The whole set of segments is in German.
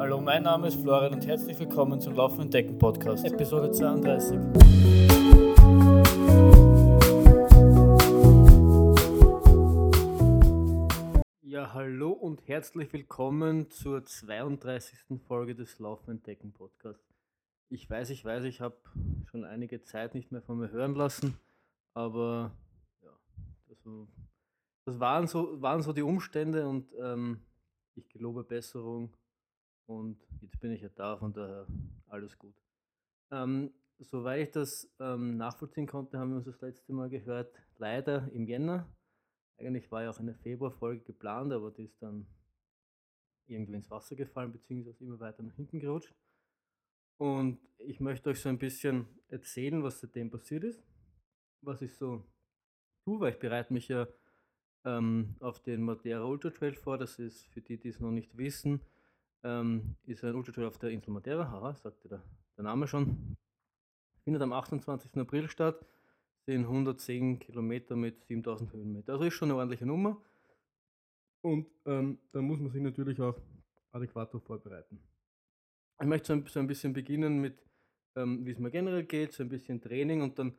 Hallo, mein Name ist Florian und herzlich willkommen zum Laufen und Decken Podcast, Episode 32. Ja, hallo und herzlich willkommen zur 32. Folge des Laufen und Decken Podcasts. Ich weiß, ich weiß, ich habe schon einige Zeit nicht mehr von mir hören lassen, aber ja, also, das waren so, waren so die Umstände und ähm, ich gelobe Besserung und jetzt bin ich ja da, von daher alles gut. Ähm, soweit ich das ähm, nachvollziehen konnte, haben wir uns das letzte Mal gehört, leider im Jänner. Eigentlich war ja auch eine Februarfolge geplant, aber die ist dann irgendwie ins Wasser gefallen, beziehungsweise immer weiter nach hinten gerutscht. Und ich möchte euch so ein bisschen erzählen, was seitdem passiert ist, was ich so tue, weil ich bereite mich ja ähm, auf den Madeira Ultra Trail vor. Das ist für die, die es noch nicht wissen, ähm, ist ein Ultra Trail auf der Insel Madeira. Haha, sagte der, der Name schon. Findet am 28. April statt. Sind 110 Kilometer mit 7000 Höhenmeter. Also ist schon eine ordentliche Nummer. Und ähm, da muss man sich natürlich auch adäquat vorbereiten. Ich möchte so ein, so ein bisschen beginnen mit, ähm, wie es mir generell geht, so ein bisschen Training und dann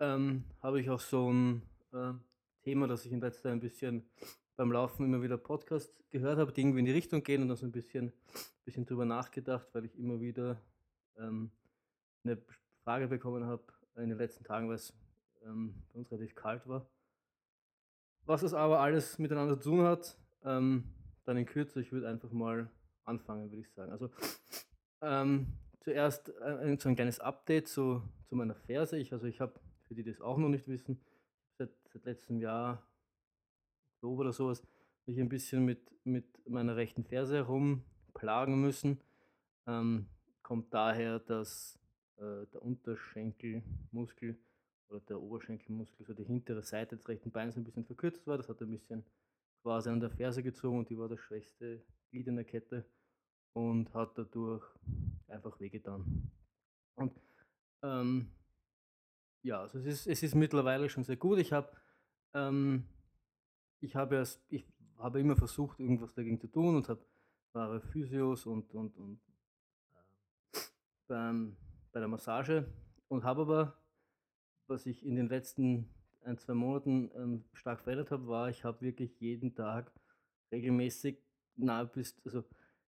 ähm, habe ich auch so ein äh, Thema, das ich in letzter Zeit ein bisschen beim Laufen immer wieder Podcasts gehört habe, die irgendwie in die Richtung gehen und dann so ein bisschen, bisschen drüber nachgedacht, weil ich immer wieder ähm, eine Frage bekommen habe in den letzten Tagen, weil es ähm, bei uns relativ kalt war. Was das aber alles miteinander zu tun hat, ähm, dann in Kürze, ich würde einfach mal anfangen, würde ich sagen. Also ähm, zuerst ein, so ein kleines Update zu, zu meiner Ferse. Ich, also ich habe, für die, die das auch noch nicht wissen, seit, seit letztem Jahr, Oktober oder sowas, mich ein bisschen mit, mit meiner rechten Ferse herumplagen müssen. Ähm, kommt daher, dass äh, der Unterschenkelmuskel oder der Oberschenkelmuskel, so die hintere Seite des rechten Beins ein bisschen verkürzt war. Das hat ein bisschen quasi an der Ferse gezogen und die war das schwächste Glied in der Kette und hat dadurch einfach wehgetan. Und ähm, ja, also es ist, es ist mittlerweile schon sehr gut. Ich habe ähm, ich habe erst, ich habe immer versucht, irgendwas dagegen zu tun und habe wahre Physios und, und, und äh, beim, bei der Massage und habe aber, was ich in den letzten ein, zwei Monaten ähm, stark verändert habe, war, ich habe wirklich jeden Tag regelmäßig nahe bis, also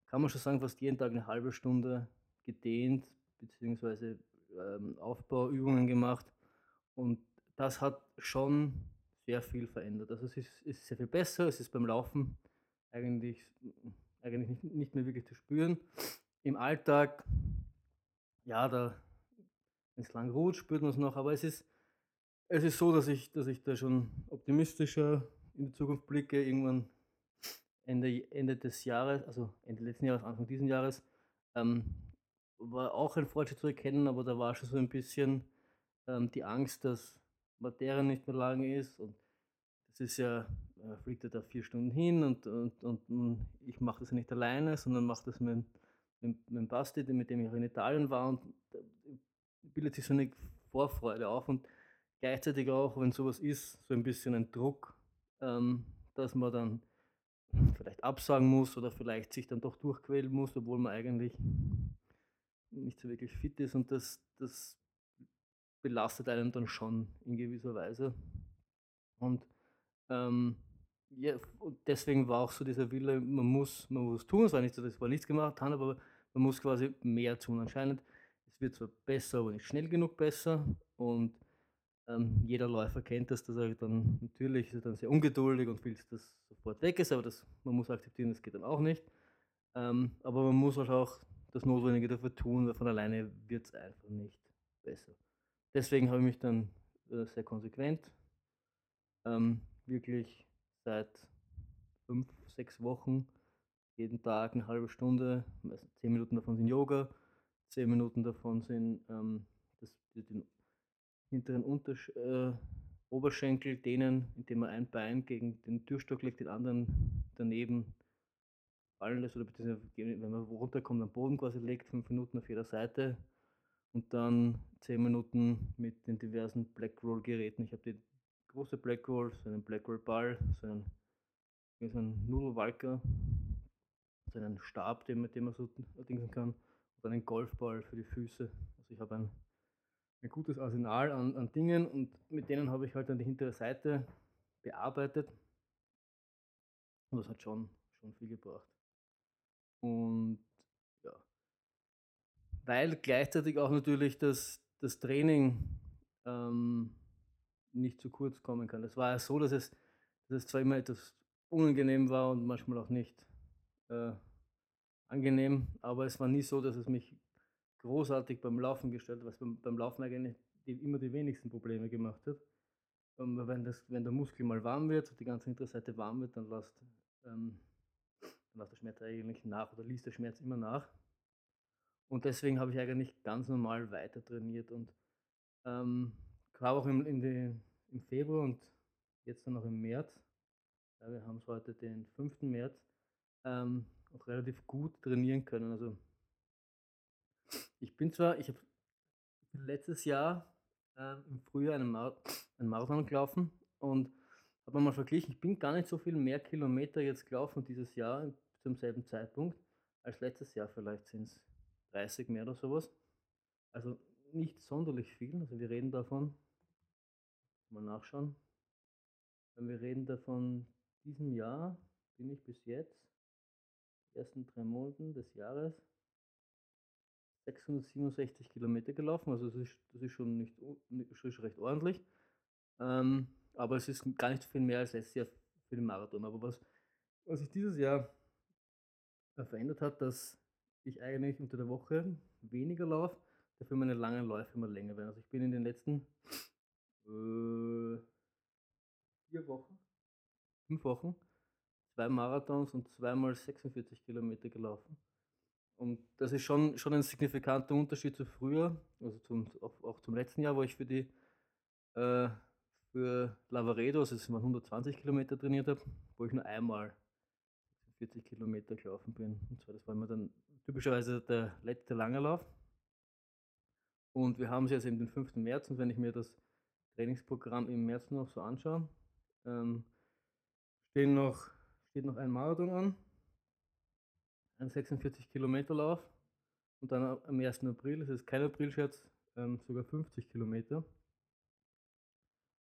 kann man schon sagen, fast jeden Tag eine halbe Stunde gedehnt, beziehungsweise ähm, Aufbauübungen gemacht und das hat schon sehr viel verändert. Also es ist, ist sehr viel besser, es ist beim Laufen eigentlich, eigentlich nicht, nicht mehr wirklich zu spüren. Im Alltag, ja, da, wenn es lang ruht, spürt man es noch, aber es ist, es ist so, dass ich, dass ich da schon optimistischer in die Zukunft blicke. Irgendwann Ende, Ende des Jahres, also Ende letzten Jahres, Anfang dieses Jahres, ähm, war auch ein Fortschritt zu erkennen, aber da war schon so ein bisschen ähm, die Angst, dass Materie nicht mehr lang ist. Und das ist ja, äh, fliegt er da vier Stunden hin und, und, und ich mache das nicht alleine, sondern mache das mit, mit, mit Basti, mit dem ich auch in Italien war und da bildet sich so eine Vorfreude auf und gleichzeitig auch, wenn sowas ist, so ein bisschen ein Druck, ähm, dass man dann vielleicht absagen muss oder vielleicht sich dann doch durchquälen muss, obwohl man eigentlich nicht so wirklich fit ist und das, das belastet einen dann schon in gewisser Weise. Und ähm, ja, und deswegen war auch so dieser Wille, man muss, man muss tun. Es war nicht so, dass ich nichts gemacht habe, aber man muss quasi mehr tun. Anscheinend, es wird zwar besser, aber nicht schnell genug besser. Und ähm, jeder Läufer kennt das, dass er dann natürlich ist dann sehr ungeduldig und will, dass das sofort weg ist, aber das, man muss akzeptieren, das geht dann auch nicht. Ähm, aber man muss halt auch das Notwendige dafür tun, weil von alleine wird es einfach nicht besser deswegen habe ich mich dann äh, sehr konsequent ähm, wirklich seit fünf, sechs Wochen jeden Tag eine halbe Stunde, zehn Minuten davon sind Yoga, zehn Minuten davon sind ähm, das, den hinteren Untersch äh, Oberschenkel dehnen, indem man ein Bein gegen den Türstock legt, den anderen daneben fallen lässt oder beziehungsweise wenn man runterkommt am Boden quasi legt, fünf Minuten auf jeder Seite und dann 10 Minuten mit den diversen Blackroll Geräten. Ich habe die große Blackroll, so einen Blackroll Ball, so einen, so einen Nudelwalker so einen Stab, den, mit dem man so dingsen kann, und einen Golfball für die Füße. Also ich habe ein, ein gutes Arsenal an, an Dingen und mit denen habe ich halt dann die hintere Seite bearbeitet. Und das hat schon, schon viel gebracht. Und ja, weil gleichzeitig auch natürlich das, das Training ähm, nicht zu kurz kommen kann. Es war ja so, dass es, dass es zwar immer etwas unangenehm war und manchmal auch nicht äh, angenehm, aber es war nie so, dass es mich großartig beim Laufen gestellt hat, was beim, beim Laufen eigentlich die, immer die wenigsten Probleme gemacht hat. Und ähm, wenn, das, wenn der Muskel mal warm wird, die ganze hintere Seite warm wird, dann lässt, ähm, dann lässt der Schmerz eigentlich nach oder liest der Schmerz immer nach. Und deswegen habe ich eigentlich ganz normal weiter trainiert und ähm, gerade auch im, die, im Februar und jetzt dann noch im März, ja, wir haben es heute den 5. März, ähm, auch relativ gut trainieren können. Also ich bin zwar, ich habe letztes Jahr äh, im Frühjahr einen, Mar einen Marathon gelaufen und habe mal verglichen, ich bin gar nicht so viel mehr Kilometer jetzt gelaufen dieses Jahr zum selben Zeitpunkt als letztes Jahr. Vielleicht sind es 30 mehr oder sowas. Also nicht sonderlich viel. Also wir reden davon, mal nachschauen. Wenn wir reden davon, diesem Jahr bin ich bis jetzt, ersten drei Monaten des Jahres, 667 Kilometer gelaufen. Also das ist, das ist schon nicht ist recht ordentlich. Ähm, aber es ist gar nicht viel mehr als letztes Jahr für den Marathon. Aber was, was sich dieses Jahr verändert hat, dass ich eigentlich unter der Woche weniger laufe, dafür meine langen Läufe immer länger werden. Also ich bin in den letzten äh, vier Wochen, fünf Wochen, zwei Marathons und zweimal 46 Kilometer gelaufen. Und das ist schon, schon ein signifikanter Unterschied zu früher, also zum, auch, zum letzten Jahr, wo ich für die äh, für Lavaredo, also es waren 120 Kilometer trainiert habe, wo ich nur einmal 40 Kilometer gelaufen bin. Und zwar, das war immer dann typischerweise der letzte lange Lauf. Und wir haben es jetzt eben den 5. März und wenn ich mir das Trainingsprogramm im März noch so anschaue, ähm, stehen noch, steht noch ein Marathon an, ein 46 Kilometer Lauf und dann am 1. April, das ist kein Aprilscherz, ähm, sogar 50 Kilometer.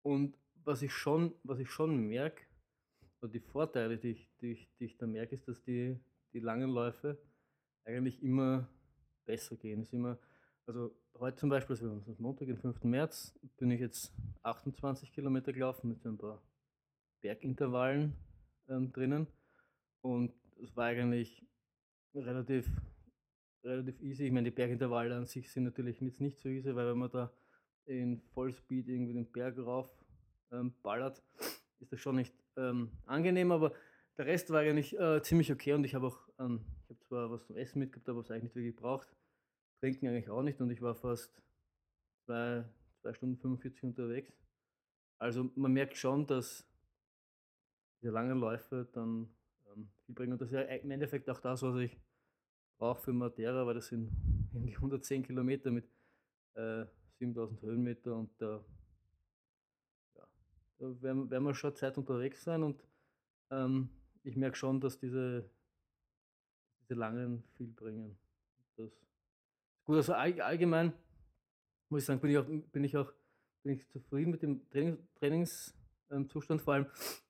Und was ich schon, was ich schon merke, oder die Vorteile, die ich, die ich, die ich da merke, ist, dass die, die langen Läufe eigentlich immer besser gehen. Ist immer, also heute zum Beispiel, also Montag, den 5. März, bin ich jetzt 28 Kilometer gelaufen mit so ein paar Bergintervallen ähm, drinnen. Und es war eigentlich relativ, relativ easy. Ich meine, die Bergintervalle an sich sind natürlich jetzt nicht so easy, weil wenn man da in Vollspeed irgendwie den Berg rauf ähm, ballert, ist das schon nicht ähm, angenehm, aber der Rest war eigentlich äh, ziemlich okay und ich habe auch, ähm, ich habe zwar was zum Essen mitgehabt, aber es eigentlich nicht wirklich gebraucht. Trinken eigentlich auch nicht und ich war fast zwei, zwei Stunden 45 unterwegs. Also man merkt schon, dass diese langen Läufe dann ähm, viel bringen. Und das ist ja im Endeffekt auch das, was ich brauche für Matera, weil das sind irgendwie 110 Kilometer mit äh, 7000 Höhenmeter und da, ja, da werden, werden wir schon Zeit unterwegs sein und ähm, ich merke schon, dass diese, diese langen viel bringen. Das Gut, also allgemein muss ich sagen, bin ich auch, bin ich auch bin ich zufrieden mit dem Training, Trainingszustand. Vor allem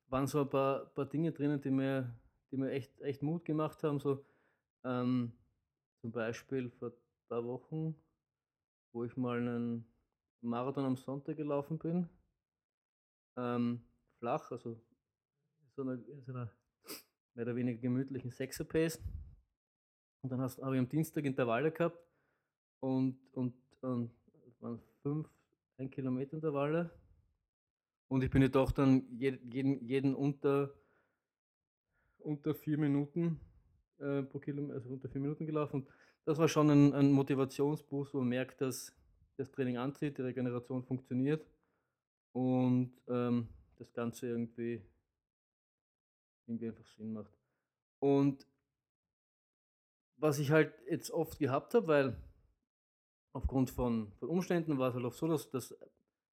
waren so ein paar, paar Dinge drinnen, die mir, die mir echt, echt Mut gemacht haben. So, ähm, zum Beispiel vor ein paar Wochen, wo ich mal einen Marathon am Sonntag gelaufen bin. Ähm, flach, also so einer, so einer mehr oder weniger gemütlichen Sechser-Pace. Und dann habe ich am Dienstag Intervalle gehabt und, und, und waren fünf ein Kilometer Intervalle. Und ich bin ja doch dann jeden, jeden unter, unter vier Minuten äh, pro Kilometer, also unter vier Minuten gelaufen. Das war schon ein, ein Motivationsboost, wo man merkt, dass das Training anzieht, die Regeneration funktioniert und ähm, das Ganze irgendwie, irgendwie einfach Sinn macht. Und was ich halt jetzt oft gehabt habe, weil aufgrund von, von Umständen war es halt auch so, dass das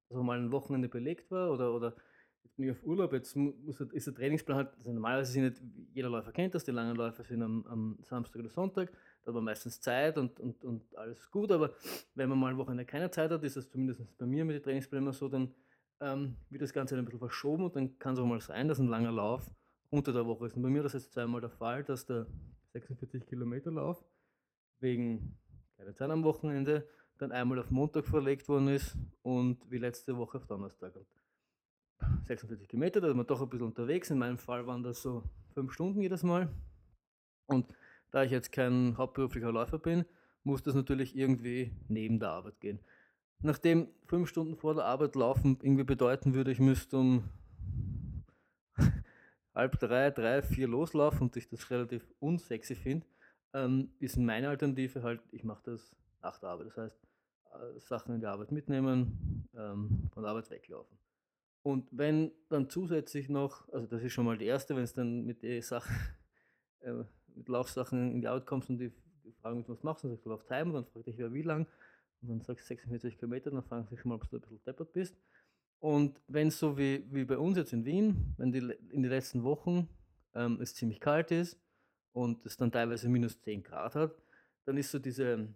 dass mal ein Wochenende belegt war oder, oder jetzt bin ich auf Urlaub, jetzt muss, ist der Trainingsplan halt, also normalerweise sind nicht, jeder Läufer kennt das, die langen Läufer sind am, am Samstag oder Sonntag, da man meistens Zeit und, und, und alles gut, aber wenn man mal eine Woche keine Zeit hat, ist das zumindest bei mir mit den Trainingsplänen so, dann ähm, wird das Ganze ein bisschen verschoben und dann kann es auch mal sein, dass ein langer Lauf unter der Woche ist. Und bei mir ist das jetzt zweimal der Fall, dass der 46 Kilometer Lauf wegen keine Zeit am Wochenende dann einmal auf Montag verlegt worden ist und wie letzte Woche auf Donnerstag. Und 46 Kilometer, da ist man doch ein bisschen unterwegs. In meinem Fall waren das so fünf Stunden jedes Mal. Und da ich jetzt kein hauptberuflicher Läufer bin, muss das natürlich irgendwie neben der Arbeit gehen. Nachdem fünf Stunden vor der Arbeit laufen irgendwie bedeuten würde, ich müsste um halb drei, drei, vier loslaufen und ich das relativ unsexy finde, ähm, ist meine Alternative halt, ich mache das nach der Arbeit. Das heißt, äh, Sachen in die Arbeit mitnehmen, ähm, von der Arbeit weglaufen. Und wenn dann zusätzlich noch, also das ist schon mal die erste, wenn es dann mit den Sachen, äh, mit Laufsachen in die Arbeit kommst und die, die fragen mich, was machst du, dann sagst du, auf Time, und dann fragt dich, ja, wie lang? Und dann sagst du 46 Kilometer, dann fragen sie schon mal, ob du ein bisschen deppert bist. Und wenn es so wie, wie bei uns jetzt in Wien, wenn die, in den letzten Wochen ähm, es ziemlich kalt ist und es dann teilweise minus 10 Grad hat, dann ist so diese,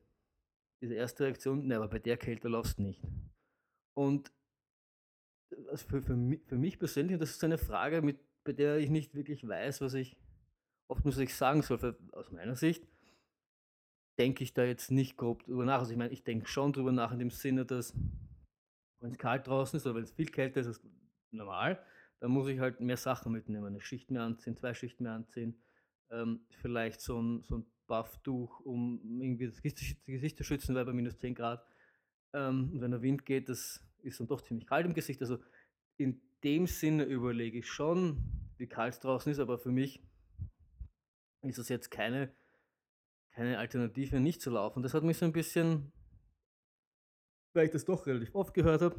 diese erste Reaktion, ne, aber bei der Kälte laufst du nicht. Und also für, für, mich, für mich persönlich, das ist eine Frage, mit, bei der ich nicht wirklich weiß, was ich, oft muss ich sagen soll, für, aus meiner Sicht, denke ich da jetzt nicht grob drüber nach. Also ich meine, ich denke schon drüber nach in dem Sinne, dass wenn es kalt draußen ist oder wenn es viel kälter ist als normal, dann muss ich halt mehr Sachen mitnehmen. Eine Schicht mehr anziehen, zwei Schichten mehr anziehen. Ähm, vielleicht so ein, so ein Bufftuch, um irgendwie das Gesicht zu schützen, weil bei minus 10 Grad. Ähm, wenn der Wind geht, das ist dann doch ziemlich kalt im Gesicht. Also in dem Sinne überlege ich schon, wie kalt es draußen ist, aber für mich ist das jetzt keine, keine Alternative, nicht zu laufen. Das hat mich so ein bisschen weil ich das doch relativ oft gehört habe.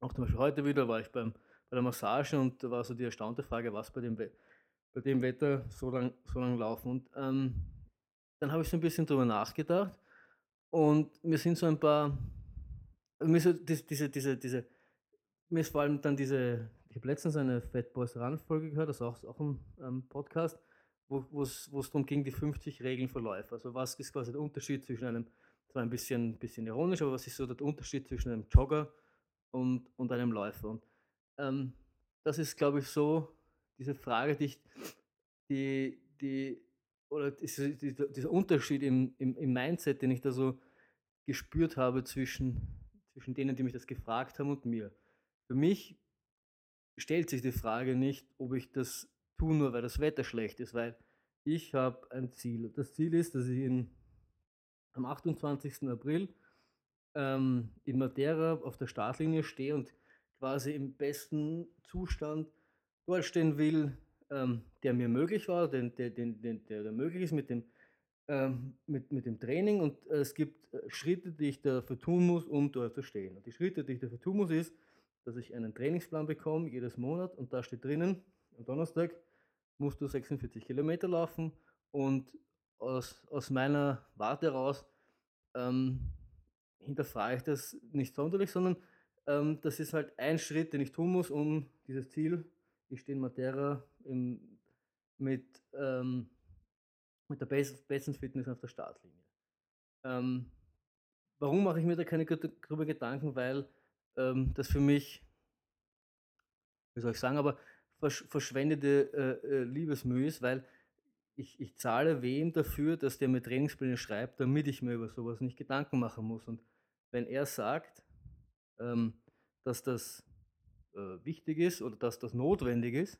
Auch zum Beispiel heute wieder war ich beim, bei der Massage und da war so die erstaunte Frage, was bei dem, bei dem Wetter so lang, so lang laufen. Und ähm, dann habe ich so ein bisschen drüber nachgedacht und mir sind so ein paar, mir so diese, diese, diese, mir ist vor allem dann diese, ich habe letztens eine Fat Boys Run Folge gehört, das ist auch, auch ein ähm, Podcast, wo es darum ging, die 50 Regeln für Läufer. Also was ist quasi der Unterschied zwischen einem zwar ein bisschen, bisschen ironisch, aber was ist so der Unterschied zwischen einem Jogger und, und einem Läufer? Und ähm, das ist, glaube ich, so diese Frage, die ich, die, die, oder diese, dieser Unterschied im, im, im Mindset, den ich da so gespürt habe zwischen, zwischen denen, die mich das gefragt haben und mir. Für mich stellt sich die Frage nicht, ob ich das tue, nur weil das Wetter schlecht ist, weil ich habe ein Ziel. Das Ziel ist, dass ich in am 28. April ähm, in Madeira auf der Startlinie stehe und quasi im besten Zustand dort stehen will, ähm, der mir möglich war, den, der, den, den, der, der möglich ist mit dem, ähm, mit, mit dem Training. Und äh, es gibt äh, Schritte, die ich dafür tun muss, um dort zu stehen. Und die Schritte, die ich dafür tun muss, ist, dass ich einen Trainingsplan bekomme, jedes Monat, und da steht drinnen, am Donnerstag musst du 46 Kilometer laufen und aus, aus meiner Warte heraus ähm, hinterfrage ich das nicht sonderlich, sondern ähm, das ist halt ein Schritt, den ich tun muss, um dieses Ziel, ich stehe in Matera im, mit, ähm, mit der besten Fitness auf der Startlinie. Ähm, warum mache ich mir da keine darüber Gedanken? Weil ähm, das für mich, wie soll ich sagen, aber verschwendete äh, äh, Liebesmühe ist, weil ich, ich zahle wem dafür, dass der mir Trainingspläne schreibt, damit ich mir über sowas nicht Gedanken machen muss. Und wenn er sagt, ähm, dass das äh, wichtig ist oder dass das notwendig ist,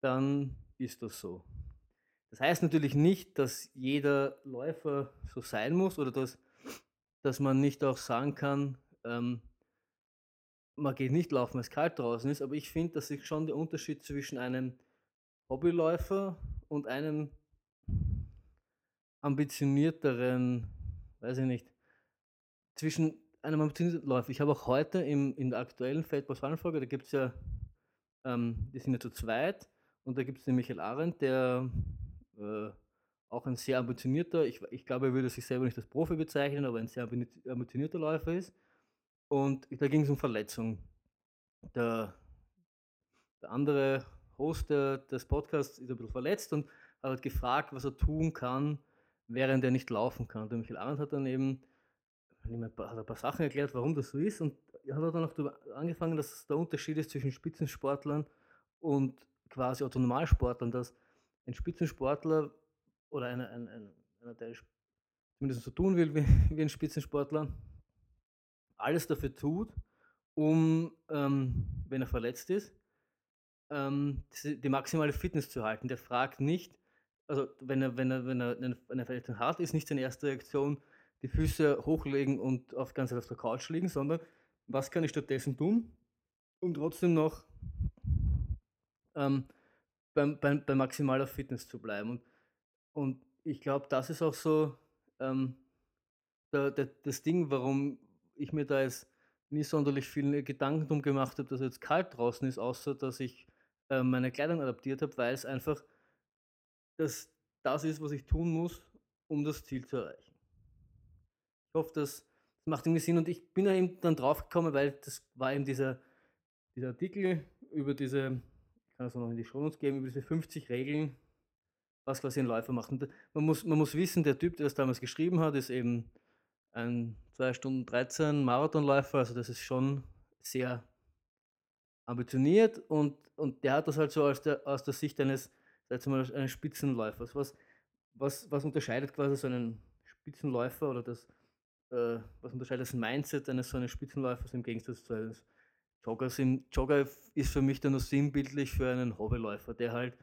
dann ist das so. Das heißt natürlich nicht, dass jeder Läufer so sein muss oder dass, dass man nicht auch sagen kann, ähm, man geht nicht laufen, weil es kalt draußen ist, aber ich finde, dass sich schon der Unterschied zwischen einem Hobbyläufer und einem ambitionierteren, weiß ich nicht, zwischen einem ambitionierten Läufer. Ich habe auch heute im, in der aktuellen Feldboss-Folge, da gibt es ja, ähm, die sind ja zu zweit und da gibt es den Michael Arendt, der äh, auch ein sehr ambitionierter, ich, ich glaube, er würde sich selber nicht als Profi bezeichnen, aber ein sehr ambitionierter Läufer ist. Und da ging es um Verletzung. Der der andere Host des Podcasts ist ein bisschen verletzt und hat gefragt, was er tun kann, während er nicht laufen kann. Der Michael Arndt hat dann eben hat ein paar Sachen erklärt, warum das so ist und hat dann auch angefangen, dass der Unterschied ist zwischen Spitzensportlern und quasi Autonomalsportlern, dass ein Spitzensportler oder einer, ein, ein, einer, der zumindest so tun will wie, wie ein Spitzensportler, alles dafür tut, um, ähm, wenn er verletzt ist, ähm, die, maximale Fitness zu halten. Der fragt nicht, also wenn er, wenn er, wenn er eine Verletzung hat, ist nicht seine erste Reaktion, die Füße hochlegen und auf ganz auf der Couch liegen, sondern was kann ich stattdessen tun, um trotzdem noch ähm, beim, beim, bei maximaler Fitness zu bleiben. Und, und ich glaube, das ist auch so ähm, der, der, das Ding, warum ich mir da jetzt nie sonderlich viele Gedanken drum gemacht habe, dass es jetzt kalt draußen ist, außer dass ich äh, meine Kleidung adaptiert habe, weil es einfach das, das ist, was ich tun muss, um das Ziel zu erreichen. Ich hoffe, das, macht irgendwie Sinn und ich bin da eben dann drauf gekommen, weil das war eben dieser, dieser Artikel über diese, ich kann es noch in die Show geben, über diese 50 Regeln, was quasi ein Läufer macht. Und man muss, man muss wissen, der Typ, der das damals geschrieben hat, ist eben ein 2 Stunden 13 Marathonläufer, also das ist schon sehr ambitioniert und, und der hat das halt so aus der, aus der Sicht eines, sag mal, eines Spitzenläufers. Was, was, was unterscheidet quasi so einen Spitzenläufer oder das, äh, was unterscheidet das Mindset eines so eines Spitzenläufers im Gegensatz zu eines Joggers? Im Jogger ist für mich dann nur sinnbildlich für einen Hobbyläufer, der halt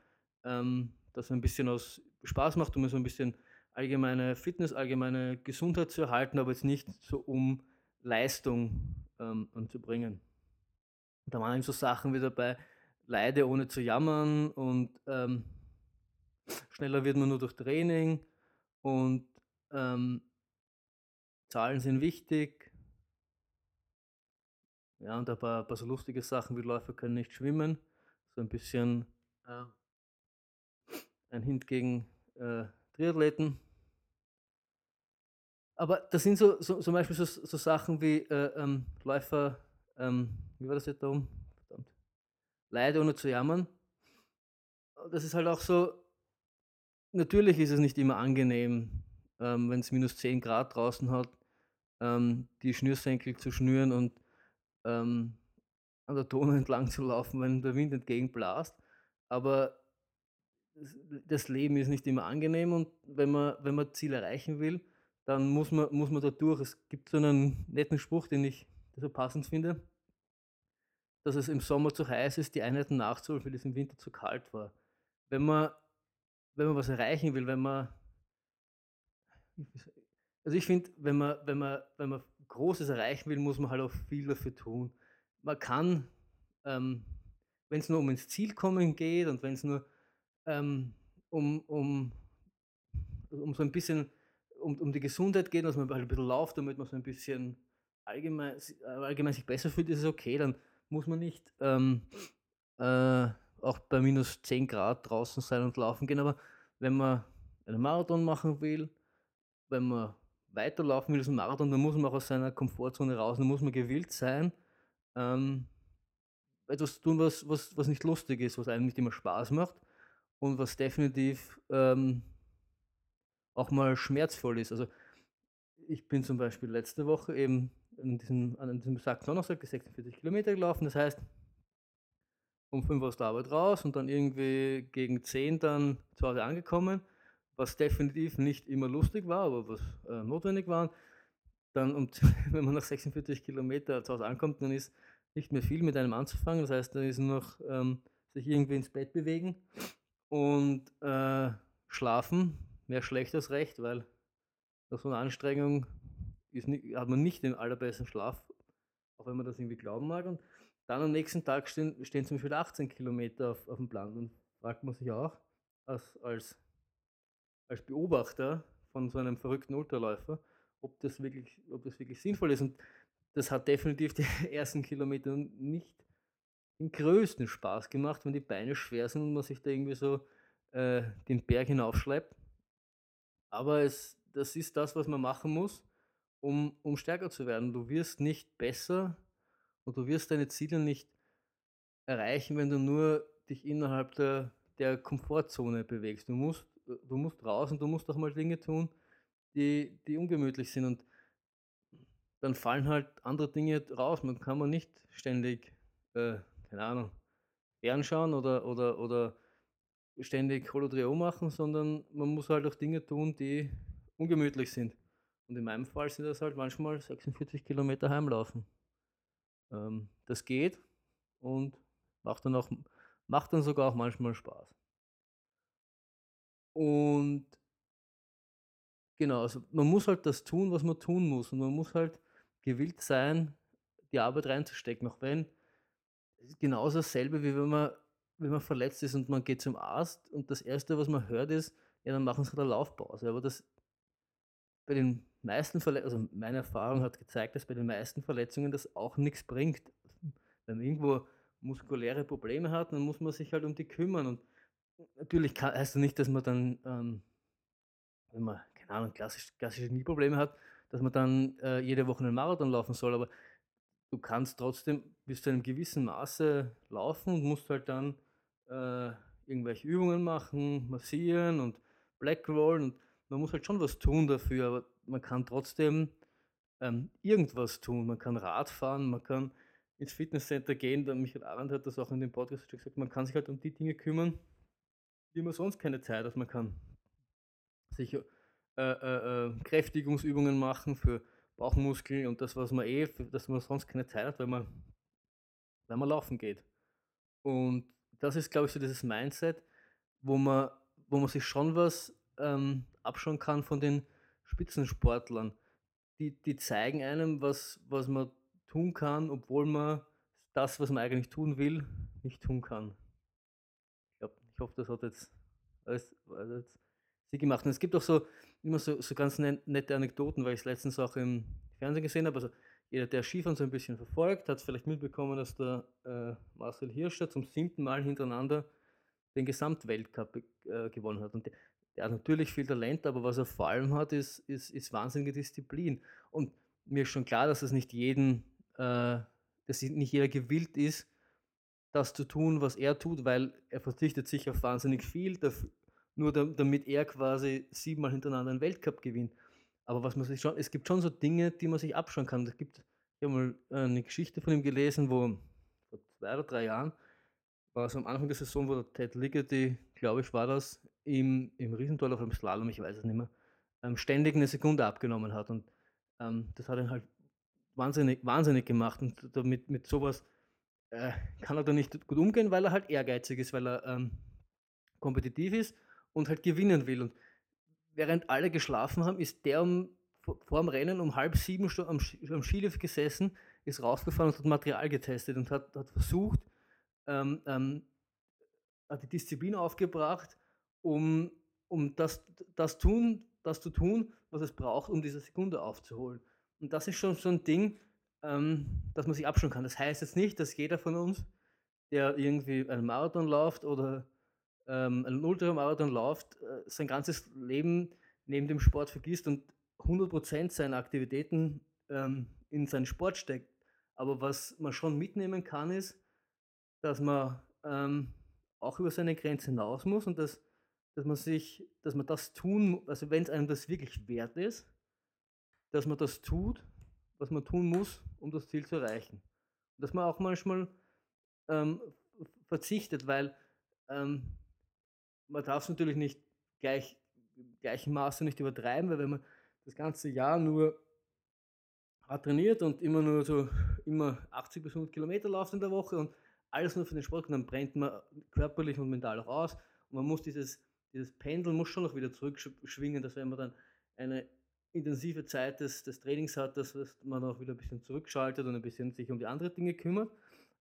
ähm, das ein bisschen aus Spaß macht, um so ein bisschen allgemeine Fitness, allgemeine Gesundheit zu erhalten, aber jetzt nicht so um Leistung ähm, anzubringen. Da waren eben so Sachen wie dabei, leide ohne zu jammern und ähm, schneller wird man nur durch Training und ähm, Zahlen sind wichtig. Ja, und ein paar, ein paar so lustige Sachen wie Läufer können nicht schwimmen. So ein bisschen äh, ein Hint gegen äh, Triathleten. Aber das sind so, so zum Beispiel so, so Sachen wie äh, ähm, Läufer, ähm, wie war das jetzt da um? Verdammt. Leide ohne zu jammern. Das ist halt auch so, natürlich ist es nicht immer angenehm, ähm, wenn es minus 10 Grad draußen hat, ähm, die Schnürsenkel zu schnüren und ähm, an der Donau entlang zu laufen, wenn der Wind entgegenblast. Aber das Leben ist nicht immer angenehm und wenn man, wenn man Ziel erreichen will, dann muss man, muss man da durch. Es gibt so einen netten Spruch, den ich so passend finde, dass es im Sommer zu heiß ist, die Einheiten nachzuholen, weil es im Winter zu kalt war. Wenn man, wenn man was erreichen will, wenn man, also ich finde, wenn man, wenn, man, wenn man Großes erreichen will, muss man halt auch viel dafür tun. Man kann, ähm, wenn es nur um ins Ziel kommen geht und wenn es nur ähm, um, um, um so ein bisschen um, um die Gesundheit geht, dass man halt ein bisschen läuft, damit man so ein bisschen allgemein, allgemein sich besser fühlt, ist es okay. Dann muss man nicht ähm, äh, auch bei minus 10 Grad draußen sein und laufen gehen. Aber wenn man einen Marathon machen will, wenn man weiterlaufen will ein Marathon, dann muss man auch aus seiner Komfortzone raus, dann muss man gewillt sein, ähm, etwas zu tun, was, was, was nicht lustig ist, was einem nicht immer Spaß macht und was definitiv ähm, auch mal schmerzvoll ist. Also ich bin zum Beispiel letzte Woche eben an diesem, an diesem besagten Donnerstag die 46 Kilometer gelaufen. Das heißt, um 5 Uhr aus der Arbeit raus und dann irgendwie gegen 10 dann zu Hause angekommen, was definitiv nicht immer lustig war, aber was äh, notwendig war. Dann, und wenn man nach 46 Kilometer zu Hause ankommt, dann ist nicht mehr viel mit einem anzufangen. Das heißt, dann ist nur noch ähm, sich irgendwie ins Bett bewegen und äh, schlafen, mehr schlecht als recht, weil nach so einer Anstrengung nicht, hat man nicht den allerbesten Schlaf, auch wenn man das irgendwie glauben mag. Und dann am nächsten Tag stehen, stehen zum Beispiel 18 Kilometer auf, auf dem Plan. Und fragt man sich auch, als, als, als Beobachter von so einem verrückten Ultraläufer, ob das wirklich, ob das wirklich sinnvoll ist. Und das hat definitiv die ersten Kilometer nicht den größten Spaß gemacht, wenn die Beine schwer sind und man sich da irgendwie so äh, den Berg hinaufschleppt. Aber es, das ist das, was man machen muss, um, um stärker zu werden. Du wirst nicht besser und du wirst deine Ziele nicht erreichen, wenn du nur dich innerhalb der, der Komfortzone bewegst. Du musst, du musst raus und du musst auch mal Dinge tun, die, die ungemütlich sind. Und dann fallen halt andere Dinge raus. Man kann man nicht ständig, äh, keine Ahnung, fernschauen oder, oder, oder ständig Holodrio machen, sondern man muss halt auch Dinge tun, die ungemütlich sind. Und in meinem Fall sind das halt manchmal 46 Kilometer heimlaufen. Ähm, das geht und macht dann, auch, macht dann sogar auch manchmal Spaß. Und genau, also man muss halt das tun, was man tun muss. Und man muss halt gewillt sein, die Arbeit reinzustecken. Auch wenn es genauso dasselbe, wie wenn man, wenn man verletzt ist und man geht zum Arzt und das Erste, was man hört, ist, ja, dann machen sie eine Laufpause. Aber das bei den meisten Verletzungen, also meine Erfahrung hat gezeigt, dass bei den meisten Verletzungen das auch nichts bringt. Wenn man irgendwo muskuläre Probleme hat, dann muss man sich halt um die kümmern. Und natürlich kann, heißt das nicht, dass man dann, ähm, wenn man, keine Ahnung, klassisch, klassische Knieprobleme hat, dass man dann äh, jede Woche einen Marathon laufen soll, aber du kannst trotzdem bis zu einem gewissen Maße laufen und musst halt dann äh, irgendwelche Übungen machen, massieren und Blackrollen und man muss halt schon was tun dafür, aber man kann trotzdem ähm, irgendwas tun. Man kann Rad fahren, man kann ins Fitnesscenter gehen. Der Michael Arendt hat das auch in dem Podcast schon gesagt, man kann sich halt um die Dinge kümmern, die man sonst keine Zeit hat. Man kann sich äh, äh, äh, Kräftigungsübungen machen für Bauchmuskeln und das, was man eh, für das man sonst keine Zeit hat, weil man, weil man laufen geht. Und das ist, glaube ich, so dieses Mindset, wo man, wo man sich schon was ähm, abschauen kann von den Spitzensportlern. Die, die zeigen einem, was, was man tun kann, obwohl man das, was man eigentlich tun will, nicht tun kann. Ich, glaub, ich hoffe, das hat jetzt alles, alles sie gemacht. Und es gibt auch so immer so, so ganz nette Anekdoten, weil ich es letztens auch im Fernsehen gesehen habe. Also jeder, der Skifahren so ein bisschen verfolgt, hat vielleicht mitbekommen, dass der äh, Marcel Hirscher zum siebten Mal hintereinander den Gesamtweltcup äh, gewonnen hat. Und der, hat natürlich viel Talent, aber was er vor allem hat, ist, ist, ist wahnsinnige Disziplin. Und mir ist schon klar, dass es nicht jeden, äh, dass nicht jeder gewillt ist, das zu tun, was er tut, weil er verzichtet sich auf wahnsinnig viel, nur damit er quasi siebenmal hintereinander einen Weltcup gewinnt. Aber was man sich schon, es gibt schon so Dinge, die man sich abschauen kann. Es gibt, ich habe mal eine Geschichte von ihm gelesen, wo vor zwei oder drei Jahren war es am Anfang der Saison, wo der Ted Ligety, glaube ich, war das, im, im Riesentor auf einem Slalom, ich weiß es nicht mehr, ähm, ständig eine Sekunde abgenommen hat. Und ähm, das hat ihn halt wahnsinnig, wahnsinnig gemacht. Und damit mit sowas äh, kann er da nicht gut umgehen, weil er halt ehrgeizig ist, weil er ähm, kompetitiv ist und halt gewinnen will. Und während alle geschlafen haben, ist der um, vor dem Rennen um halb sieben am, am Skilift gesessen, ist rausgefahren und hat Material getestet und hat, hat versucht, ähm, ähm, die Disziplin aufgebracht, um, um das, das, tun, das zu tun, was es braucht, um diese Sekunde aufzuholen. Und das ist schon so ein Ding, ähm, dass man sich abschauen kann. Das heißt jetzt nicht, dass jeder von uns, der irgendwie einen Marathon läuft oder ähm, einen Ultramarathon läuft, äh, sein ganzes Leben neben dem Sport vergisst und 100% seiner Aktivitäten ähm, in seinen Sport steckt. Aber was man schon mitnehmen kann, ist, dass man ähm, auch über seine Grenze hinaus muss und dass, dass man sich, dass man das tun, also wenn es einem das wirklich wert ist, dass man das tut, was man tun muss, um das Ziel zu erreichen. Und dass man auch manchmal ähm, verzichtet, weil ähm, man darf es natürlich nicht gleich gleichem Maße nicht übertreiben, weil wenn man das ganze Jahr nur trainiert und immer nur so immer 80 bis 100 Kilometer läuft in der Woche und alles nur für den Sport, dann brennt man körperlich und mental auch aus. Und man muss dieses, dieses Pendel muss schon noch wieder zurückschwingen, dass wenn man dann eine intensive Zeit des, des Trainings hat, dass man auch wieder ein bisschen zurückschaltet und ein bisschen sich um die anderen Dinge kümmert.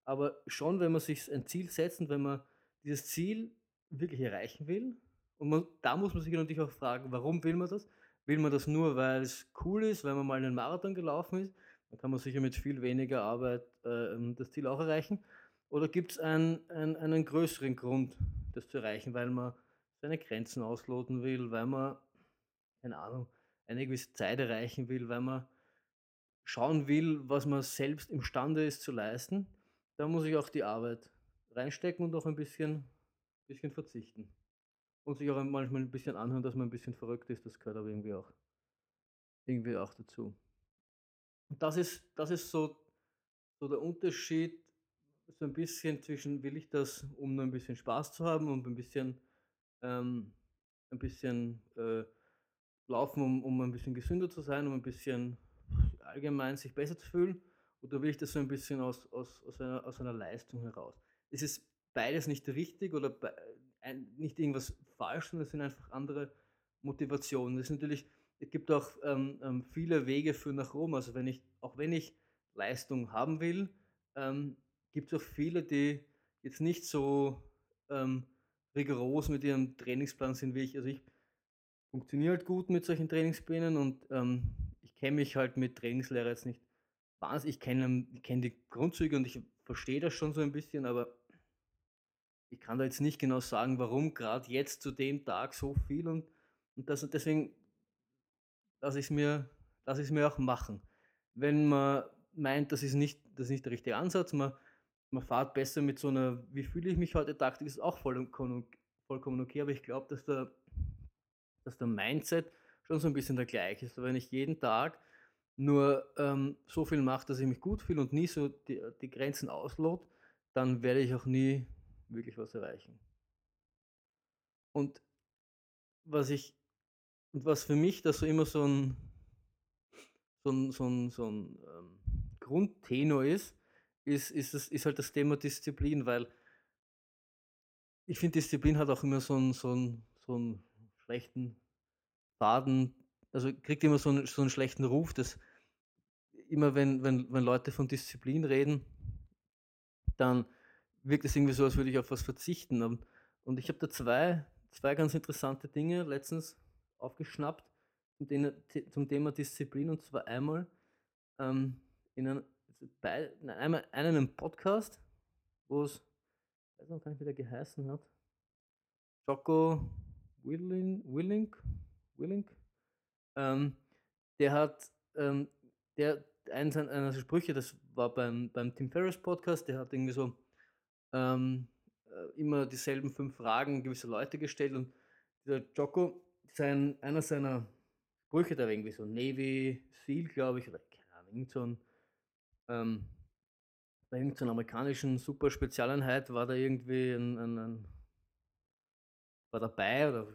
Aber schon, wenn man sich ein Ziel setzt und wenn man dieses Ziel wirklich erreichen will, und man, da muss man sich natürlich auch fragen, warum will man das? Will man das nur, weil es cool ist, weil man mal einen Marathon gelaufen ist? Dann kann man sicher mit viel weniger Arbeit äh, das Ziel auch erreichen. Oder gibt es ein, ein, einen größeren Grund, das zu erreichen, weil man seine Grenzen ausloten will, weil man, keine Ahnung, eine gewisse Zeit erreichen will, weil man schauen will, was man selbst imstande ist zu leisten, da muss ich auch die Arbeit reinstecken und auch ein bisschen, bisschen verzichten. Und sich auch manchmal ein bisschen anhören, dass man ein bisschen verrückt ist, das gehört aber irgendwie auch, irgendwie auch dazu. Und das ist, das ist so, so der Unterschied, so ein bisschen zwischen, will ich das, um nur ein bisschen Spaß zu haben und ein bisschen, ähm, ein bisschen äh, laufen, um, um ein bisschen gesünder zu sein, um ein bisschen allgemein sich besser zu fühlen? Oder will ich das so ein bisschen aus, aus, aus, einer, aus einer Leistung heraus? Es ist beides nicht richtig oder be ein, nicht irgendwas falsch, sondern es sind einfach andere Motivationen. Es ist natürlich, es gibt auch ähm, ähm, viele Wege für nach Rom. Also wenn ich, auch wenn ich Leistung haben will, ähm, gibt es auch viele, die jetzt nicht so ähm, rigoros mit ihrem Trainingsplan sind wie ich. Also ich funktioniere halt gut mit solchen Trainingsplänen und ähm, ich kenne mich halt mit Trainingslehre jetzt nicht wahnsinnig. Ich kenne kenn die Grundzüge und ich verstehe das schon so ein bisschen, aber ich kann da jetzt nicht genau sagen, warum gerade jetzt zu dem Tag so viel und, und das, deswegen lasse ich es mir, lass mir auch machen. Wenn man meint, das ist nicht, das ist nicht der richtige Ansatz, man, man fährt besser mit so einer, wie fühle ich mich heute Taktik, ist auch vollkommen, okay, aber ich glaube, dass der dass der Mindset schon so ein bisschen der gleiche ist. wenn ich jeden Tag nur ähm, so viel mache, dass ich mich gut fühle und nie so die, die Grenzen auslot, dann werde ich auch nie wirklich was erreichen. Und was ich, und was für mich da so immer so ein, so ein, so ein, so ein ähm, Grundtenor ist, ist, ist, das, ist halt das Thema Disziplin, weil ich finde, Disziplin hat auch immer so ein, so ein, so ein schlechten Baden, also kriegt immer so einen, so einen schlechten Ruf, dass immer wenn, wenn, wenn Leute von Disziplin reden, dann wirkt es irgendwie so, als würde ich auf was verzichten. Und ich habe da zwei, zwei ganz interessante Dinge letztens aufgeschnappt zum Thema Disziplin. Und zwar einmal ähm, in, einem, bei, einmal in einem Podcast, wo es, ich weiß noch gar nicht, wie der geheißen hat, Jocko Willing, Willing, Willing, ähm, der hat, ähm, der, eins seiner Sprüche, das war beim, beim Tim Ferriss Podcast, der hat irgendwie so ähm, äh, immer dieselben fünf Fragen gewisser Leute gestellt und dieser Jocko, sein, einer seiner Sprüche, da war irgendwie so Navy Seal, glaube ich, oder keine Ahnung, so ein, ähm, bei irgendeiner amerikanischen Super-Spezialeinheit war da irgendwie ein, ein, ein war dabei oder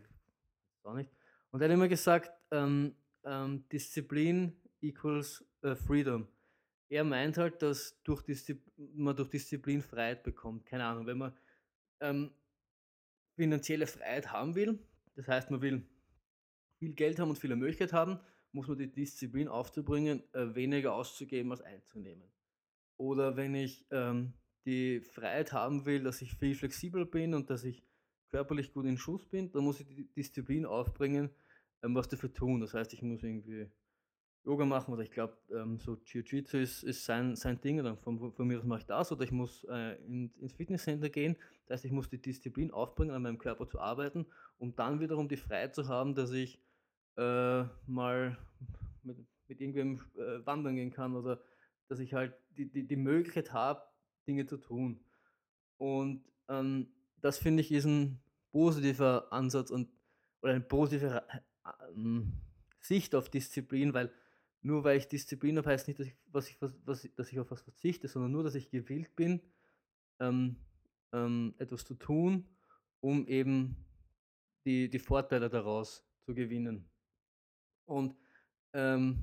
auch nicht. Und er hat immer gesagt, ähm, ähm, Disziplin equals äh, Freedom. Er meint halt, dass durch man durch Disziplin Freiheit bekommt. Keine Ahnung, wenn man ähm, finanzielle Freiheit haben will, das heißt, man will viel Geld haben und viele Möglichkeit haben, muss man die Disziplin aufzubringen, äh, weniger auszugeben als einzunehmen. Oder wenn ich ähm, die Freiheit haben will, dass ich viel flexibler bin und dass ich körperlich gut in Schuss bin, dann muss ich die Disziplin aufbringen, ähm, was dafür tun. Das heißt, ich muss irgendwie Yoga machen oder ich glaube, ähm, so Jiu-Jitsu ist, ist sein, sein Ding, dann von, von mir aus mache ich das oder ich muss äh, in, ins Fitnesscenter gehen. Das heißt, ich muss die Disziplin aufbringen, an meinem Körper zu arbeiten, um dann wiederum die Freiheit zu haben, dass ich äh, mal mit, mit irgendwem äh, wandern gehen kann oder dass ich halt die, die, die Möglichkeit habe, Dinge zu tun. Und ähm, das finde ich ist ein positiver Ansatz und oder eine positive ähm, Sicht auf Disziplin, weil nur weil ich Disziplin habe, heißt nicht, dass ich, was ich, was, was, dass ich auf was verzichte, sondern nur, dass ich gewillt bin, ähm, ähm, etwas zu tun, um eben die, die Vorteile daraus zu gewinnen. Und ähm,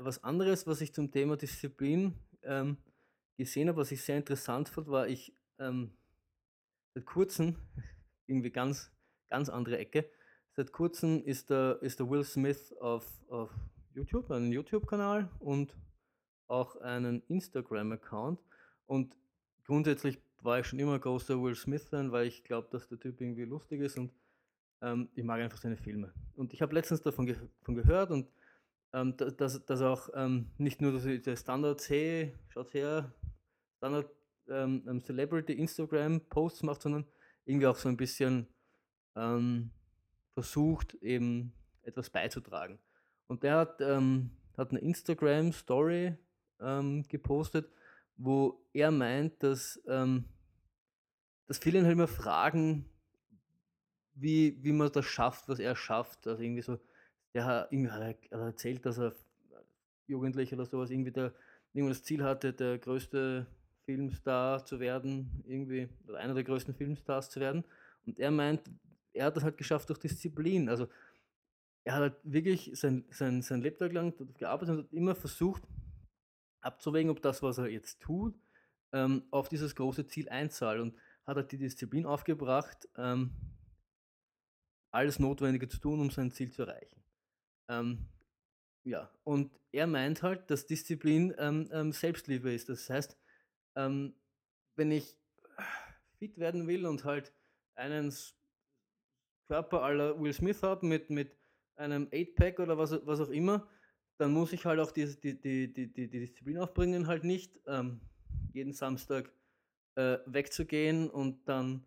was anderes, was ich zum Thema Disziplin ähm, gesehen habe, was ich sehr interessant fand, war, ich ähm, seit kurzem, irgendwie ganz, ganz andere Ecke, seit kurzem ist der, ist der Will Smith auf, auf YouTube, einen YouTube-Kanal und auch einen Instagram-Account. Und grundsätzlich war ich schon immer großer Will Smith-Fan, weil ich glaube, dass der Typ irgendwie lustig ist und ähm, ich mag einfach seine Filme. Und ich habe letztens davon ge von gehört und ähm, dass, dass auch ähm, nicht nur der Standard, hey, schaut her, Standard ähm, ähm, Celebrity Instagram Posts macht, sondern irgendwie auch so ein bisschen ähm, versucht, eben etwas beizutragen. Und der hat, ähm, hat eine Instagram Story gepostet, wo er meint, dass, dass viele halt immer fragen, wie, wie man das schafft, was er schafft. Also irgendwie so, der hat, er erzählt, dass er Jugendlicher oder sowas irgendwie der, irgendwann das Ziel hatte, der größte Filmstar zu werden, irgendwie, oder einer der größten Filmstars zu werden. Und er meint, er hat das halt geschafft durch Disziplin. Also er hat halt wirklich sein, sein, sein Lebtag lang gearbeitet und hat immer versucht abzuwägen, ob das, was er jetzt tut, ähm, auf dieses große Ziel einzahlt und hat halt die Disziplin aufgebracht, ähm, alles Notwendige zu tun, um sein Ziel zu erreichen. Ähm, ja, und er meint halt, dass Disziplin ähm, ähm, Selbstliebe ist. Das heißt, ähm, wenn ich fit werden will und halt einen Körper aller Will Smith habe mit, mit einem 8-Pack oder was, was auch immer, dann muss ich halt auch die, die, die, die, die Disziplin aufbringen, halt nicht ähm, jeden Samstag äh, wegzugehen und dann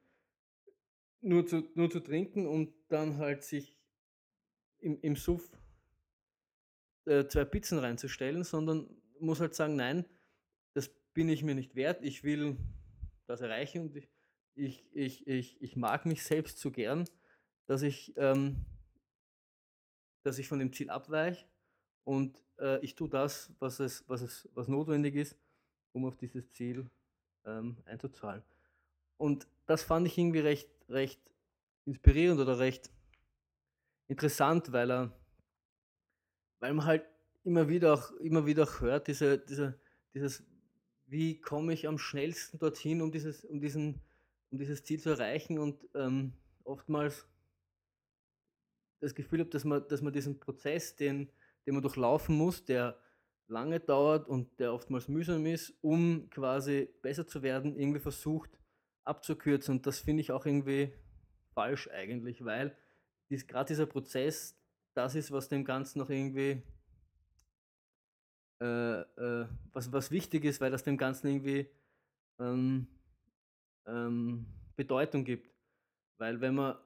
nur zu, nur zu trinken und dann halt sich im, im Suff äh, zwei Pizzen reinzustellen, sondern muss halt sagen, nein, das bin ich mir nicht wert, ich will das erreichen und ich, ich, ich, ich, ich mag mich selbst so gern, dass ich, ähm, dass ich von dem Ziel abweiche und äh, ich tue das, was, es, was, es, was notwendig ist, um auf dieses Ziel ähm, einzuzahlen. Und das fand ich irgendwie recht, recht inspirierend oder recht interessant, weil er, weil man halt immer wieder auch, immer wieder auch hört, diese, diese, dieses, wie komme ich am schnellsten dorthin, um dieses, um diesen, um dieses Ziel zu erreichen? Und ähm, oftmals das Gefühl habe, dass man, dass man diesen Prozess, den, den man durchlaufen muss, der lange dauert und der oftmals mühsam ist, um quasi besser zu werden, irgendwie versucht abzukürzen. Und das finde ich auch irgendwie falsch eigentlich, weil dies, gerade dieser Prozess, das ist, was dem Ganzen noch irgendwie äh, äh, was, was wichtig ist, weil das dem Ganzen irgendwie ähm, ähm, Bedeutung gibt. Weil wenn man,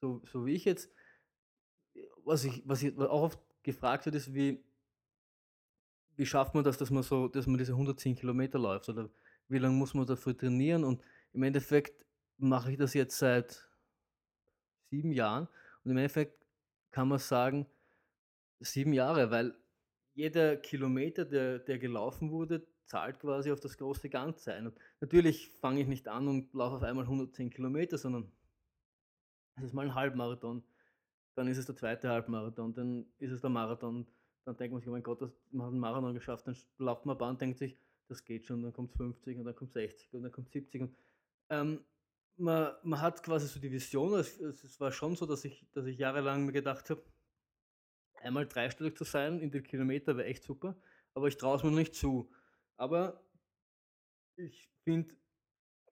so, so wie ich jetzt, was ich, was ich auch oft gefragt wird, ist, wie, wie schafft man das, dass man so, dass man diese 110 Kilometer läuft oder wie lange muss man dafür trainieren? Und im Endeffekt mache ich das jetzt seit sieben Jahren und im Endeffekt kann man sagen, sieben Jahre, weil jeder Kilometer, der, der gelaufen wurde, zahlt quasi auf das große Ganze ein. Und natürlich fange ich nicht an und laufe auf einmal 110 Kilometer, sondern es ist mal ein Halbmarathon, dann ist es der zweite Halbmarathon, dann ist es der Marathon, dann denkt man sich, oh mein Gott, das, man hat einen Marathon geschafft, dann lauft man Bahn und denkt sich, das geht schon, dann kommt 50 und dann kommt 60 und dann kommt 70 und ähm, man, man hat quasi so die Vision, es, es war schon so, dass ich, dass ich jahrelang mir gedacht habe, einmal dreistellig zu sein in den Kilometer wäre echt super, aber ich traue es mir nicht zu. Aber ich finde,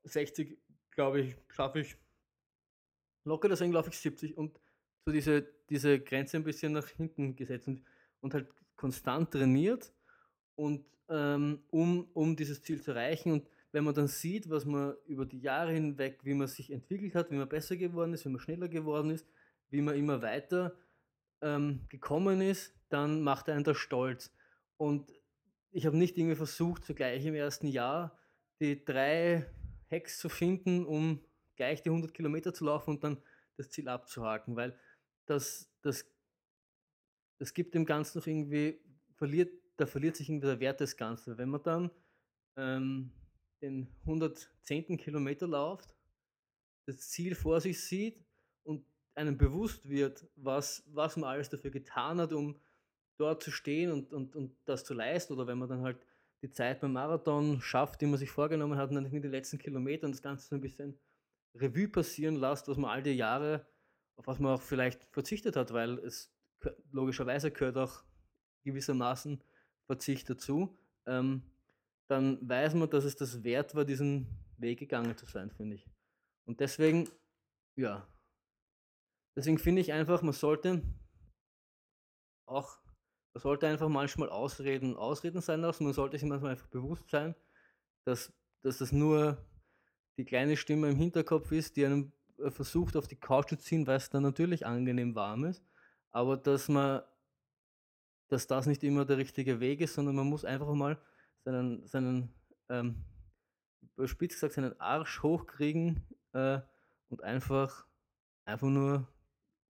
60, glaube ich, schaffe ich locker, deswegen laufe ich 70 und so diese, diese Grenze ein bisschen nach hinten gesetzt und, und halt konstant trainiert und ähm, um, um dieses Ziel zu erreichen und wenn man dann sieht, was man über die Jahre hinweg, wie man sich entwickelt hat, wie man besser geworden ist, wie man schneller geworden ist, wie man immer weiter ähm, gekommen ist, dann macht einen das stolz. Und ich habe nicht irgendwie versucht, so gleich im ersten Jahr die drei Hacks zu finden, um gleich die 100 Kilometer zu laufen und dann das Ziel abzuhaken, weil das, das, das gibt dem Ganzen noch irgendwie, verliert, da verliert sich irgendwie der Wert des Ganzen. Wenn man dann ähm, den 110. Kilometer läuft, das Ziel vor sich sieht und einem bewusst wird, was, was man alles dafür getan hat, um dort zu stehen und, und, und das zu leisten. Oder wenn man dann halt die Zeit beim Marathon schafft, die man sich vorgenommen hat, und dann in den letzten Kilometern das Ganze so ein bisschen Revue passieren lässt, was man all die Jahre, auf was man auch vielleicht verzichtet hat, weil es logischerweise gehört auch gewissermaßen Verzicht dazu, ähm, dann weiß man, dass es das wert war, diesen Weg gegangen zu sein, finde ich. Und deswegen, ja, Deswegen finde ich einfach, man sollte auch, man sollte einfach manchmal Ausreden Ausreden sein lassen. Man sollte sich manchmal einfach bewusst sein, dass, dass das nur die kleine Stimme im Hinterkopf ist, die einem äh, versucht auf die Couch zu ziehen, weil es dann natürlich angenehm warm ist. Aber dass man, dass das nicht immer der richtige Weg ist, sondern man muss einfach mal seinen, seinen ähm, spitz gesagt, seinen Arsch hochkriegen äh, und einfach, einfach, nur,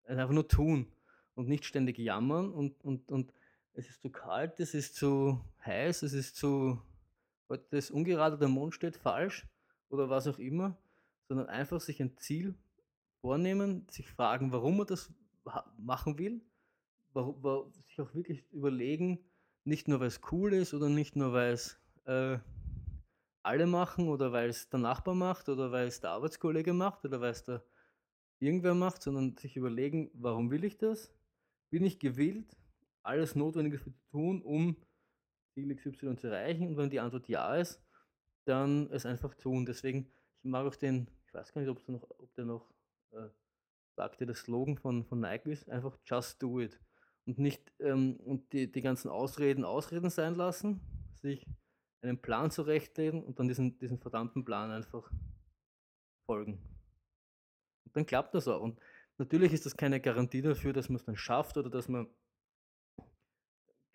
einfach nur tun und nicht ständig jammern und, und, und es ist zu kalt, es ist zu heiß, es ist zu, heute ist ungerade, der Mond steht falsch oder was auch immer, sondern einfach sich ein Ziel vornehmen, sich fragen, warum man das machen will, warum, warum, sich auch wirklich überlegen, nicht nur weil es cool ist oder nicht nur weil es äh, alle machen oder weil es der Nachbar macht oder weil es der Arbeitskollege macht oder weil es der irgendwer macht, sondern sich überlegen, warum will ich das? Bin ich gewillt, alles Notwendige zu tun, um XY zu erreichen? Und wenn die Antwort ja ist, dann es einfach tun. Deswegen, ich mag auch den, ich weiß gar nicht, ob, noch, ob der noch äh, sagte, der Slogan von, von Nike ist, einfach just do it. Und nicht ähm, und die, die ganzen Ausreden Ausreden sein lassen, sich einen Plan zurechtlegen und dann diesen, diesen verdammten Plan einfach folgen. Und dann klappt das auch. Und natürlich ist das keine Garantie dafür, dass man es dann schafft oder dass man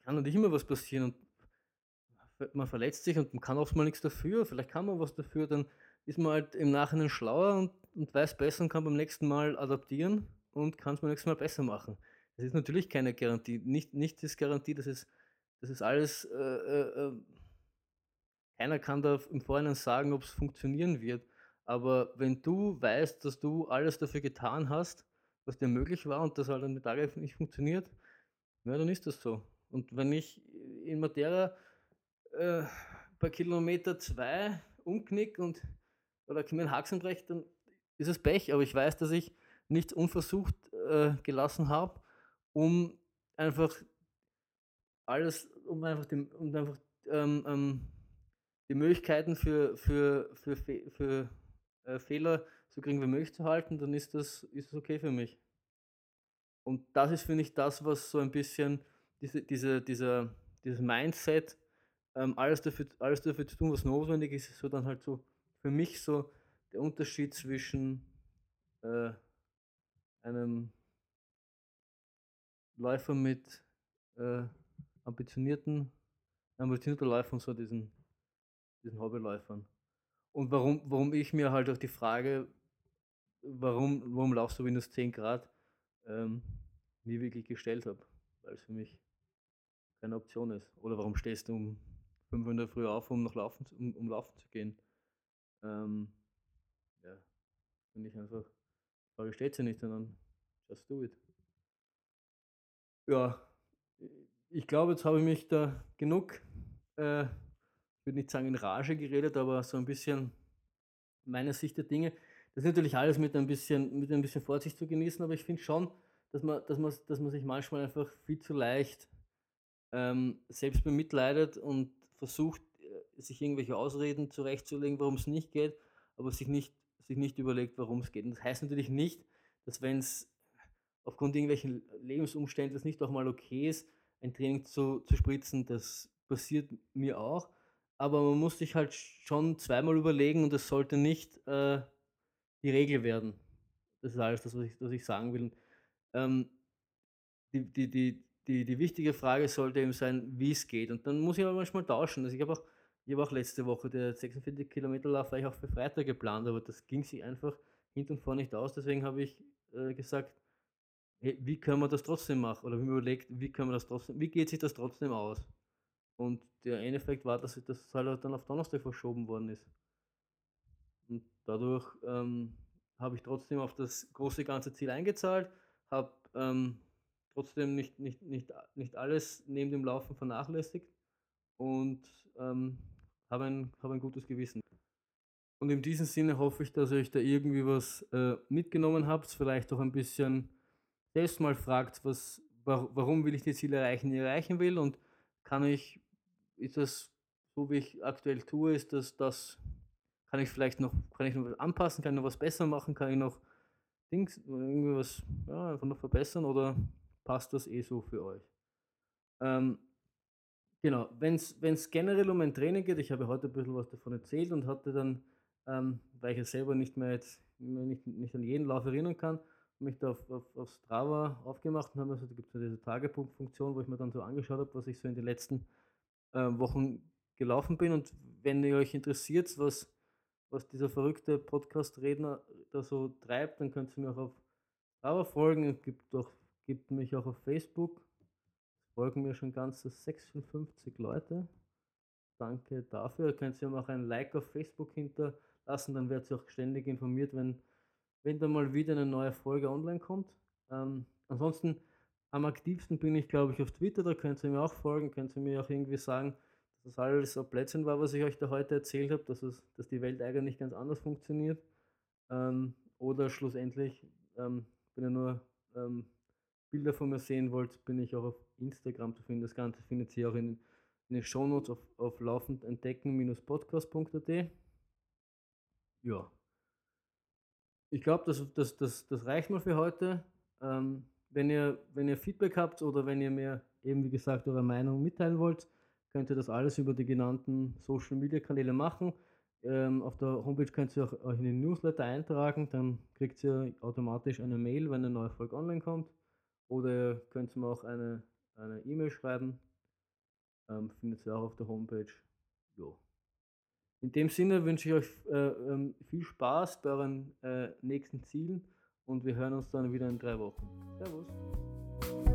kann natürlich immer was passieren und man verletzt sich und man kann oft mal nichts dafür. Vielleicht kann man was dafür, dann ist man halt im Nachhinein schlauer und, und weiß besser und kann beim nächsten Mal adaptieren und kann es beim nächsten Mal besser machen. Das ist natürlich keine Garantie. Nicht, nicht ist Garantie, dass es, dass es alles, äh, äh, äh, keiner kann da im Vorhinein sagen, ob es funktionieren wird. Aber wenn du weißt, dass du alles dafür getan hast, was dir möglich war und das halt an den Tagen nicht funktioniert, ja, dann ist das so. Und wenn ich in Matera äh, bei Kilometer 2 umknick und oder mir einen Haxen breche, dann ist es Pech. Aber ich weiß, dass ich nichts unversucht äh, gelassen habe um einfach alles, um einfach, den, um einfach ähm, ähm, die Möglichkeiten für, für, für, für, für äh, Fehler so gering wie möglich zu halten, dann ist das, ist das okay für mich. Und das ist, finde ich, das, was so ein bisschen diese, diese, dieser, dieses Mindset, ähm, alles, dafür, alles dafür zu tun, was notwendig ist, ist so dann halt so für mich so der Unterschied zwischen äh, einem Läufer mit äh, ambitionierten, ambitionierter Läufer und so diesen, diesen Hobbyläufern. Und warum, warum ich mir halt auch die Frage, warum, warum laufst du minus 10 Grad, ähm, nie wirklich gestellt habe, weil es für mich keine Option ist. Oder warum stehst du um 5 Uhr Früh auf, um noch laufen, um, um laufen zu gehen? Ähm, ja, finde ich einfach, die Frage steht sie nicht, sondern just do it. Ja, ich glaube, jetzt habe ich mich da genug, äh, ich würde nicht sagen in Rage geredet, aber so ein bisschen meine Sicht der Dinge. Das ist natürlich alles mit ein bisschen, mit ein bisschen Vorsicht zu genießen, aber ich finde schon, dass man, dass, man, dass man sich manchmal einfach viel zu leicht ähm, selbst bemitleidet und versucht, äh, sich irgendwelche Ausreden zurechtzulegen, warum es nicht geht, aber sich nicht, sich nicht überlegt, warum es geht. Und das heißt natürlich nicht, dass wenn es aufgrund irgendwelchen Lebensumständen das nicht auch mal okay ist, ein Training zu, zu spritzen, das passiert mir auch. Aber man muss sich halt schon zweimal überlegen und es sollte nicht äh, die Regel werden. Das ist alles das, was ich, was ich sagen will. Ähm, die, die, die, die, die wichtige Frage sollte eben sein, wie es geht. Und dann muss ich aber manchmal tauschen. Also ich habe auch, hab auch letzte Woche der 46 Kilometer Lauf war ich auch für Freitag geplant, aber das ging sich einfach hinten und vorne nicht aus. Deswegen habe ich äh, gesagt, wie können wir das trotzdem machen? Oder wie man überlegt, wie können wir das trotzdem, wie geht sich das trotzdem aus? Und der Endeffekt war, dass das halt dann auf Donnerstag verschoben worden ist. Und dadurch ähm, habe ich trotzdem auf das große ganze Ziel eingezahlt, habe ähm, trotzdem nicht, nicht, nicht, nicht alles neben dem Laufen vernachlässigt und ähm, habe ein, hab ein gutes Gewissen. Und in diesem Sinne hoffe ich, dass ihr euch da irgendwie was äh, mitgenommen habt, vielleicht auch ein bisschen selbst mal fragt, was, warum will ich die Ziele erreichen, die ich erreichen will und kann ich, ist das so wie ich aktuell tue, ist das, das kann ich vielleicht noch, kann ich noch was anpassen, kann ich noch was besser machen, kann ich noch Dings, irgendwie was, ja, einfach noch verbessern oder passt das eh so für euch? Ähm, genau, wenn es generell um ein Training geht, ich habe heute ein bisschen was davon erzählt und hatte dann, ähm, weil ich ja selber nicht mehr jetzt nicht, nicht an jeden Lauf erinnern kann, mich da auf, auf, auf Strava aufgemacht und habe also, da gibt es ja diese Tagepunktfunktion, wo ich mir dann so angeschaut habe, was ich so in den letzten äh, Wochen gelaufen bin. Und wenn ihr euch interessiert, was, was dieser verrückte Podcast-Redner da so treibt, dann könnt ihr mir auch auf Strava folgen. Es gibt, auch, gibt mich auch auf Facebook. Folgen mir schon ganze 56 Leute. Danke dafür. Ihr könnt ihr mir auch ein Like auf Facebook hinterlassen, dann werdet ihr auch ständig informiert, wenn, wenn da mal wieder eine neue Folge online kommt. Ähm, ansonsten am aktivsten bin ich, glaube ich, auf Twitter, da könnt ihr mir auch folgen, könnt ihr mir auch irgendwie sagen, dass das alles so Plätzchen war, was ich euch da heute erzählt habe, dass, es, dass die Welt eigentlich ganz anders funktioniert. Ähm, oder schlussendlich, ähm, wenn ihr nur ähm, Bilder von mir sehen wollt, bin ich auch auf Instagram zu finden. Das Ganze findet ihr auch in, in den Shownotes auf, auf laufendentdecken-podcast.at. Ja. Ich glaube, das, das, das, das reicht mal für heute. Ähm, wenn, ihr, wenn ihr Feedback habt oder wenn ihr mir eben, wie gesagt, eure Meinung mitteilen wollt, könnt ihr das alles über die genannten Social Media Kanäle machen. Ähm, auf der Homepage könnt ihr auch euch in den Newsletter eintragen, dann kriegt ihr automatisch eine Mail, wenn eine neue Folge online kommt. Oder ihr könnt mir auch eine E-Mail e schreiben. Ähm, findet ihr auch auf der Homepage. Jo. In dem Sinne wünsche ich euch äh, ähm, viel Spaß bei euren äh, nächsten Zielen und wir hören uns dann wieder in drei Wochen. Servus.